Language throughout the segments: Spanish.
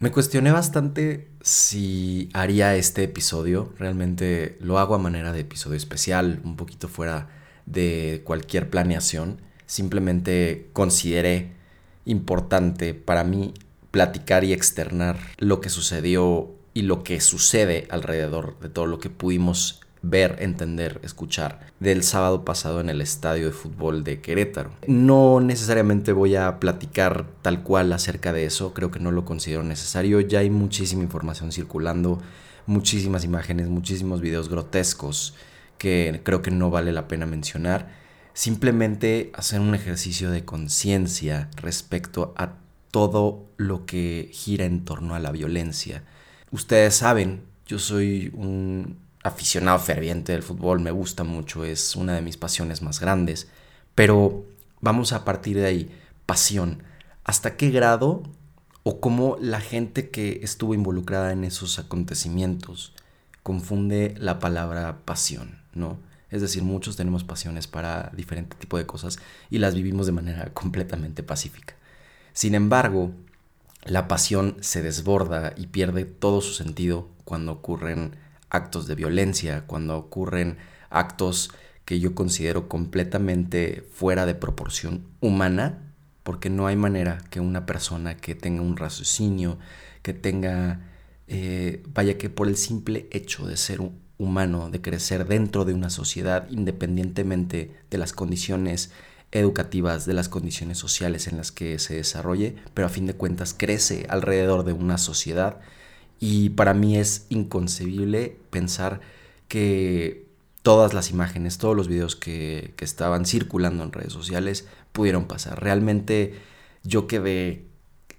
Me cuestioné bastante si haría este episodio. Realmente lo hago a manera de episodio especial, un poquito fuera de cualquier planeación. Simplemente consideré importante para mí platicar y externar lo que sucedió y lo que sucede alrededor de todo lo que pudimos ver, entender, escuchar del sábado pasado en el estadio de fútbol de Querétaro. No necesariamente voy a platicar tal cual acerca de eso, creo que no lo considero necesario, ya hay muchísima información circulando, muchísimas imágenes, muchísimos videos grotescos que creo que no vale la pena mencionar. Simplemente hacer un ejercicio de conciencia respecto a todo lo que gira en torno a la violencia. Ustedes saben, yo soy un aficionado ferviente del fútbol, me gusta mucho, es una de mis pasiones más grandes, pero vamos a partir de ahí, pasión. ¿Hasta qué grado o cómo la gente que estuvo involucrada en esos acontecimientos confunde la palabra pasión, ¿no? Es decir, muchos tenemos pasiones para diferente tipo de cosas y las vivimos de manera completamente pacífica. Sin embargo, la pasión se desborda y pierde todo su sentido cuando ocurren actos de violencia, cuando ocurren actos que yo considero completamente fuera de proporción humana, porque no hay manera que una persona que tenga un raciocinio, que tenga, eh, vaya que por el simple hecho de ser humano, de crecer dentro de una sociedad, independientemente de las condiciones educativas, de las condiciones sociales en las que se desarrolle, pero a fin de cuentas crece alrededor de una sociedad y para mí es inconcebible pensar que todas las imágenes, todos los videos que, estaban circulando en redes sociales pudieron pasar. Realmente yo quedé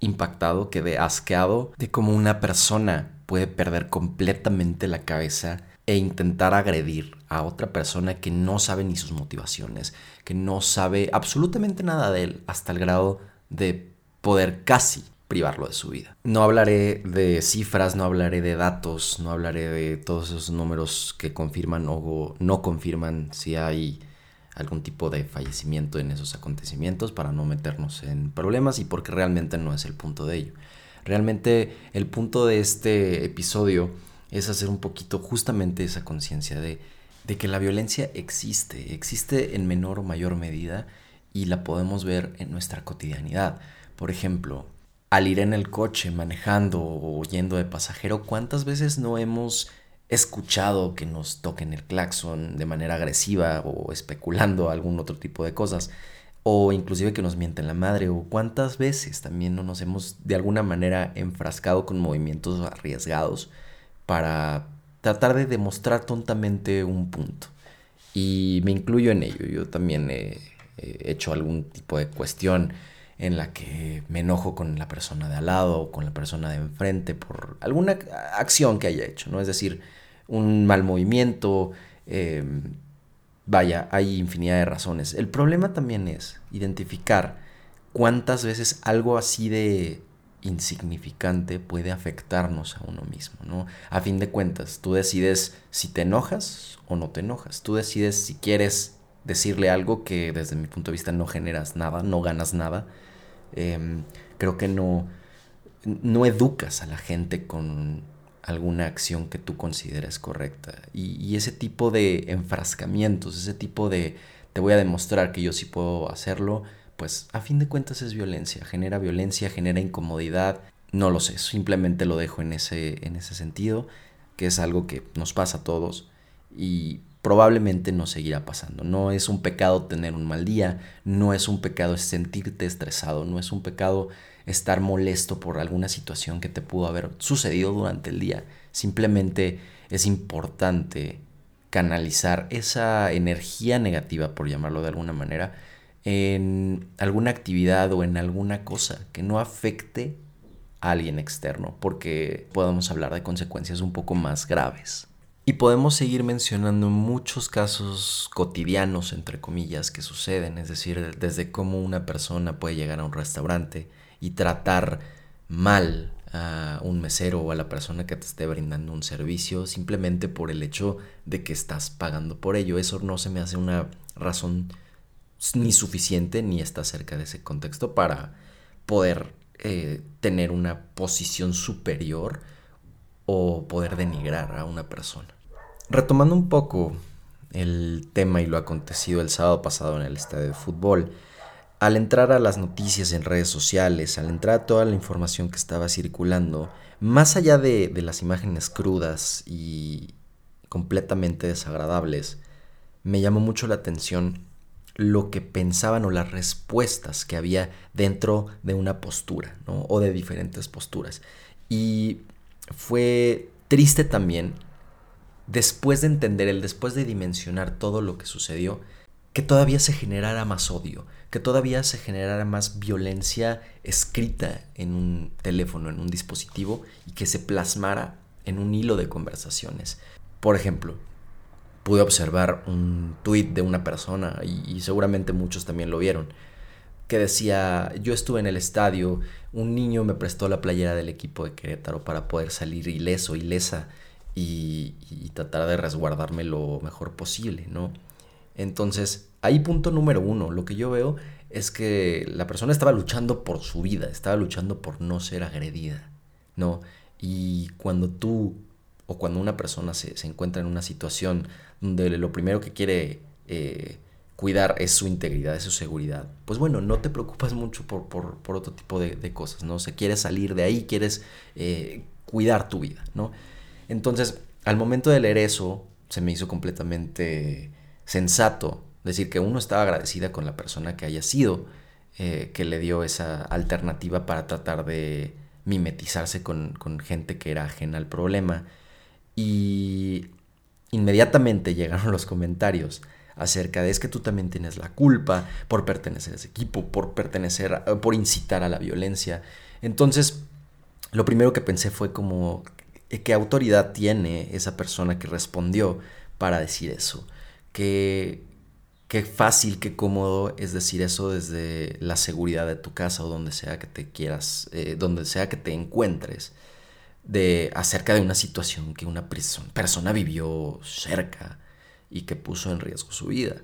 impactado, quedé asqueado de cómo una persona puede perder completamente la cabeza e intentar agredir a otra persona que no sabe ni sus motivaciones, que no sabe absolutamente nada de él, hasta el grado de poder casi privarlo de su vida. No hablaré de cifras, no hablaré de datos, no hablaré de todos esos números que confirman o no confirman si hay algún tipo de fallecimiento en esos acontecimientos para no meternos en problemas y porque realmente no es el punto de ello. Realmente el punto de este episodio es hacer un poquito justamente esa conciencia de, de que la violencia existe, existe en menor o mayor medida y la podemos ver en nuestra cotidianidad. Por ejemplo, al ir en el coche manejando o yendo de pasajero, ¿cuántas veces no hemos escuchado que nos toquen el claxon de manera agresiva o especulando algún otro tipo de cosas? O inclusive que nos mienten la madre, o cuántas veces también no nos hemos de alguna manera enfrascado con movimientos arriesgados para tratar de demostrar tontamente un punto. Y me incluyo en ello, yo también he, he hecho algún tipo de cuestión en la que me enojo con la persona de al lado o con la persona de enfrente por alguna acción que haya hecho, ¿no? Es decir, un mal movimiento, em, vaya, hay infinidad de razones. El problema también es identificar cuántas veces algo así de insignificante puede afectarnos a uno mismo, ¿no? A fin de cuentas, tú decides si te enojas o no te enojas, tú decides si quieres decirle algo que desde mi punto de vista no generas nada, no ganas nada, Em, creo que no, no educas a la gente con alguna acción que tú consideres correcta. Y, ese tipo de enfrascamientos, ese tipo de te voy a demostrar que yo sí puedo hacerlo, pues a fin de cuentas es violencia, genera violencia, genera incomodidad, no lo sé, simplemente lo dejo en ese, en ese sentido, que es algo que nos pasa a todos y probablemente no seguirá pasando. No es un pecado tener un mal día, no es un pecado sentirte estresado, no es un pecado estar molesto por alguna situación que te pudo haber sucedido durante el día. Simplemente es importante canalizar esa energía negativa, por llamarlo de alguna manera, en alguna actividad o en alguna cosa que no afecte a alguien externo, porque podemos hablar de consecuencias un poco más graves. Y podemos seguir mencionando muchos casos cotidianos, entre comillas, que suceden, es decir, desde cómo una persona puede llegar a un restaurante y tratar mal a un mesero o a la persona que te esté brindando un servicio simplemente por el hecho de que estás pagando por ello. Eso no se me hace una razón ni suficiente ni está cerca de ese contexto para poder eh, tener una posición superior o poder denigrar a una persona. Retomando un poco el tema y lo acontecido el sábado pasado en el estadio de fútbol, al entrar a las noticias en redes sociales, al entrar a toda la información que estaba circulando, más allá de, las imágenes crudas y completamente desagradables, me llamó mucho la atención lo que pensaban o las respuestas que había dentro de una postura, ¿no? O de diferentes posturas. Y fue triste también, después de entender el, después de dimensionar todo lo que sucedió, que todavía se generara más odio, que todavía se generara más violencia escrita en un teléfono, en un dispositivo, y que se plasmara en un hilo de conversaciones. Por ejemplo, pude observar un tuit de una persona, y, seguramente muchos también lo vieron, que decía, yo estuve en el estadio, un niño me prestó la playera del equipo de Querétaro para poder salir ileso, ilesa, y, y tratar de resguardarme lo mejor posible, ¿no? Entonces, ahí punto número uno, lo que yo veo es que la persona estaba luchando por su vida, estaba luchando por no ser agredida, ¿no? Y cuando tú o cuando una persona se, encuentra en una situación donde lo primero que quiere eh, cuidar es su integridad, es su seguridad, pues bueno, no te preocupas mucho por, por, otro tipo de, cosas, ¿no? se quieres salir de ahí, quieres eh, cuidar tu vida, ¿no? Entonces, al momento de leer eso, se me hizo completamente sensato decir que uno estaba agradecida con la persona que haya sido, eh, que le dio esa alternativa para tratar de mimetizarse con, con gente que era ajena al problema y inmediatamente llegaron los comentarios acerca de es que tú también tienes la culpa por pertenecer a ese equipo, por pertenecer, por incitar a la violencia. Entonces, lo primero que pensé fue como, ¿qué autoridad tiene esa persona que respondió para decir eso? Qué, qué fácil, qué cómodo es decir eso desde la seguridad de tu casa o donde sea que te quieras, eh, donde sea que te encuentres de acerca de una situación que una persona vivió cerca y que puso en riesgo su vida.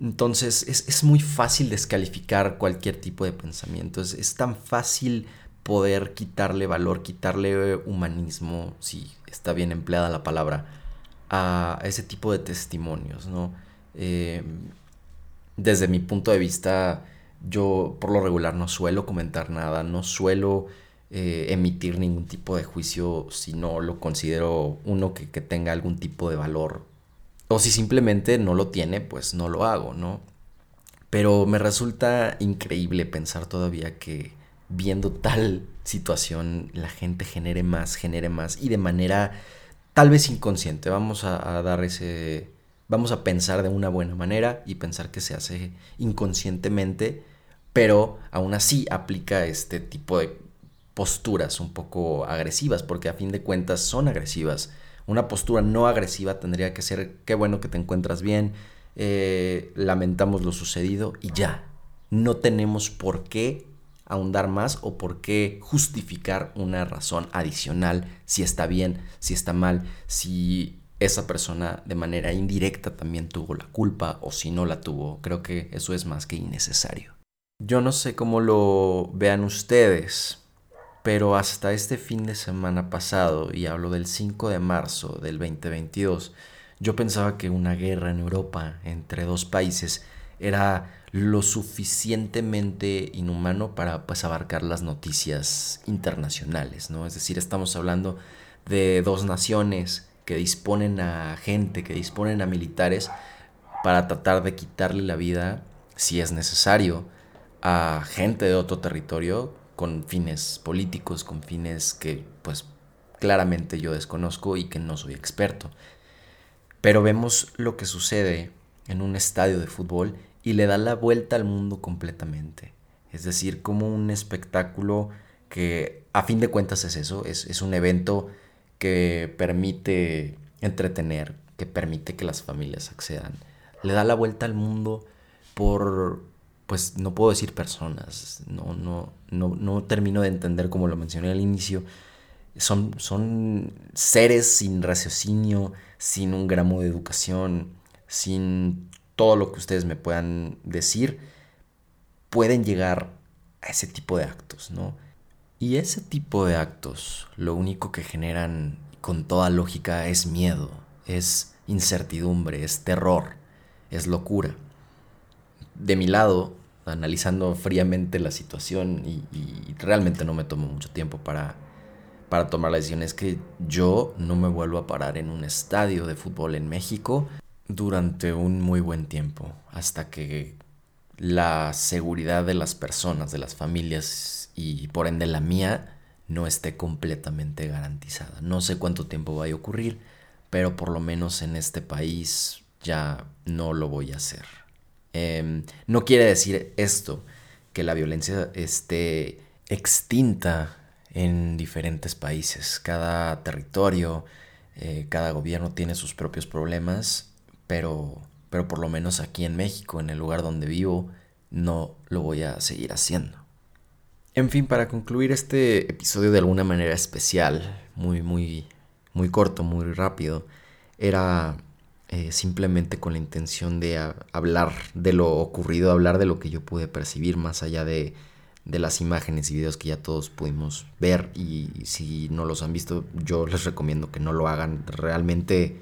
Entonces es, muy fácil descalificar cualquier tipo de pensamiento, es, tan fácil poder quitarle valor, quitarle humanismo, si está bien empleada la palabra, a ese tipo de testimonios, ¿no? Eh, desde mi punto de vista, yo por lo regular no suelo comentar nada, no suelo eh, emitir ningún tipo de juicio si no lo considero uno que, tenga algún tipo de valor. O si simplemente no lo tiene, pues no lo hago, ¿no? Pero me resulta increíble pensar todavía que viendo tal situación la gente genere más, genere más y de manera tal vez inconsciente. Vamos a, dar ese... Vamos a pensar de una buena manera y pensar que se hace inconscientemente, pero aún así aplica este tipo de posturas un poco agresivas, porque a fin de cuentas son agresivas. Una postura no agresiva tendría que ser, qué bueno que te encuentras bien, eh, lamentamos lo sucedido y ya. No tenemos por qué ahondar más o por qué justificar una razón adicional si está bien, si está mal, si esa persona de manera indirecta también tuvo la culpa o si no la tuvo. Creo que eso es más que innecesario. Yo no sé cómo lo vean ustedes, pero hasta este fin de semana pasado, y hablo del 5 de marzo del 2022, yo pensaba que una guerra en Europa entre dos países era lo suficientemente inhumano para pues, abarcar las noticias internacionales, ¿no? Es decir, estamos hablando de dos naciones que disponen a gente, que disponen a militares para tratar de quitarle la vida, si es necesario, a gente de otro territorio con fines políticos, con fines que pues claramente yo desconozco y que no soy experto. Pero vemos lo que sucede en un estadio de fútbol y le da la vuelta al mundo completamente. Es decir, como un espectáculo que a fin de cuentas es eso, es, un evento que permite entretener, que permite que las familias accedan. Le da la vuelta al mundo por pues no puedo decir personas, no, no, no, no termino de entender como lo mencioné al inicio, son, son seres sin raciocinio, sin un gramo de educación, sin todo lo que ustedes me puedan decir, pueden llegar a ese tipo de actos, ¿no? Y ese tipo de actos lo único que generan con toda lógica es miedo, es incertidumbre, es terror, es locura. De mi lado, analizando fríamente la situación y, realmente no me tomo mucho tiempo para, para tomar la decisión, es que yo no me vuelvo a parar en un estadio de fútbol en México durante un muy buen tiempo, hasta que la seguridad de las personas, de las familias y por ende la mía no esté completamente garantizada. No sé cuánto tiempo vaya a ocurrir, pero por lo menos en este país ya no lo voy a hacer. Em, no quiere decir esto que la violencia esté extinta en diferentes países. Cada territorio, eh, cada gobierno tiene sus propios problemas, pero, pero por lo menos aquí en México, en el lugar donde vivo, no lo voy a seguir haciendo. En fin, para concluir este episodio de alguna manera especial, muy, muy, muy corto, muy rápido, era eh, simplemente con la intención de hablar de lo ocurrido, hablar de lo que yo pude percibir más allá de, de las imágenes y videos que ya todos pudimos ver. Y si no los han visto yo les recomiendo que no lo hagan. Realmente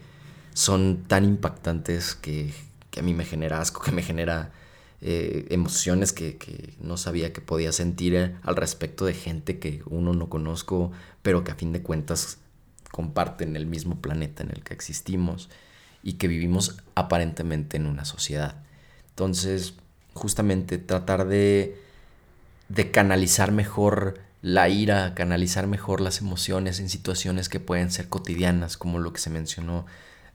son tan impactantes que, que a mí me genera asco que me genera eh, emociones que, que, no sabía que podía sentir eh, al respecto de gente que uno no conozco, pero que a fin de cuentas comparten el mismo planeta en el que existimos y que vivimos aparentemente en una sociedad. Entonces, justamente tratar de, canalizar mejor la ira, canalizar mejor las emociones en situaciones que pueden ser cotidianas, como lo que se mencionó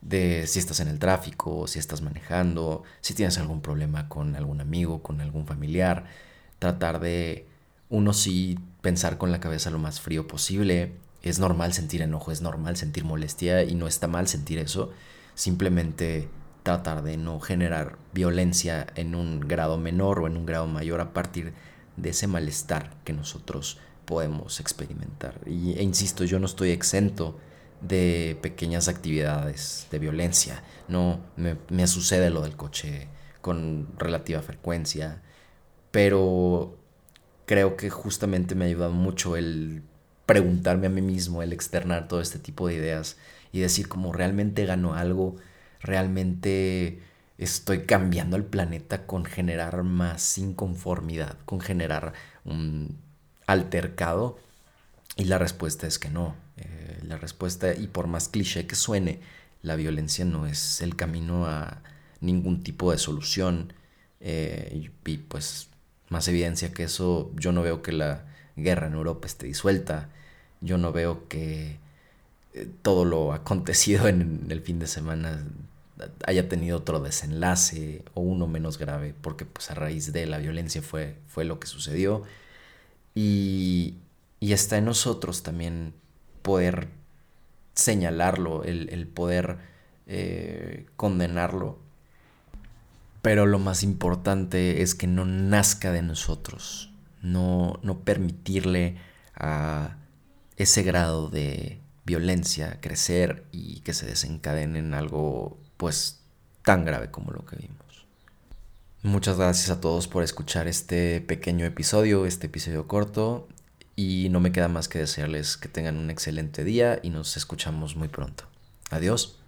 de si estás en el tráfico, si estás manejando, si tienes algún problema con algún amigo, con algún familiar, tratar de uno sí pensar con la cabeza lo más frío posible. Es normal sentir enojo, es normal sentir molestia y no está mal sentir eso. Simplemente tratar de no generar violencia en un grado menor o en un grado mayor a partir de ese malestar que nosotros podemos experimentar. Y, e insisto, yo no estoy exento de pequeñas actividades de violencia. No me, sucede lo del coche con relativa frecuencia, pero creo que justamente me ha ayudado mucho el preguntarme a mí mismo, el externar todo este tipo de ideas y decir como realmente gano algo, realmente estoy cambiando el planeta con generar más inconformidad, con generar un altercado. Y la respuesta es que no. Eh, la respuesta, y por más cliché que suene, la violencia no es el camino a ningún tipo de solución. Eh, y, pues más evidencia que eso, yo no veo que la guerra en Europa esté disuelta. Yo no veo que todo lo acontecido en el fin de semana haya tenido otro desenlace o uno menos grave, porque pues a raíz de la violencia fue, fue lo que sucedió. Y, y está en nosotros también poder señalarlo, el, poder eh, condenarlo. Pero lo más importante es que no nazca de nosotros, no, no permitirle a ese grado de violencia crecer y que se desencadene en algo pues tan grave como lo que vimos. Muchas gracias a todos por escuchar este pequeño episodio, este episodio corto. Y no me queda más que desearles que tengan un excelente día y nos escuchamos muy pronto. Adiós.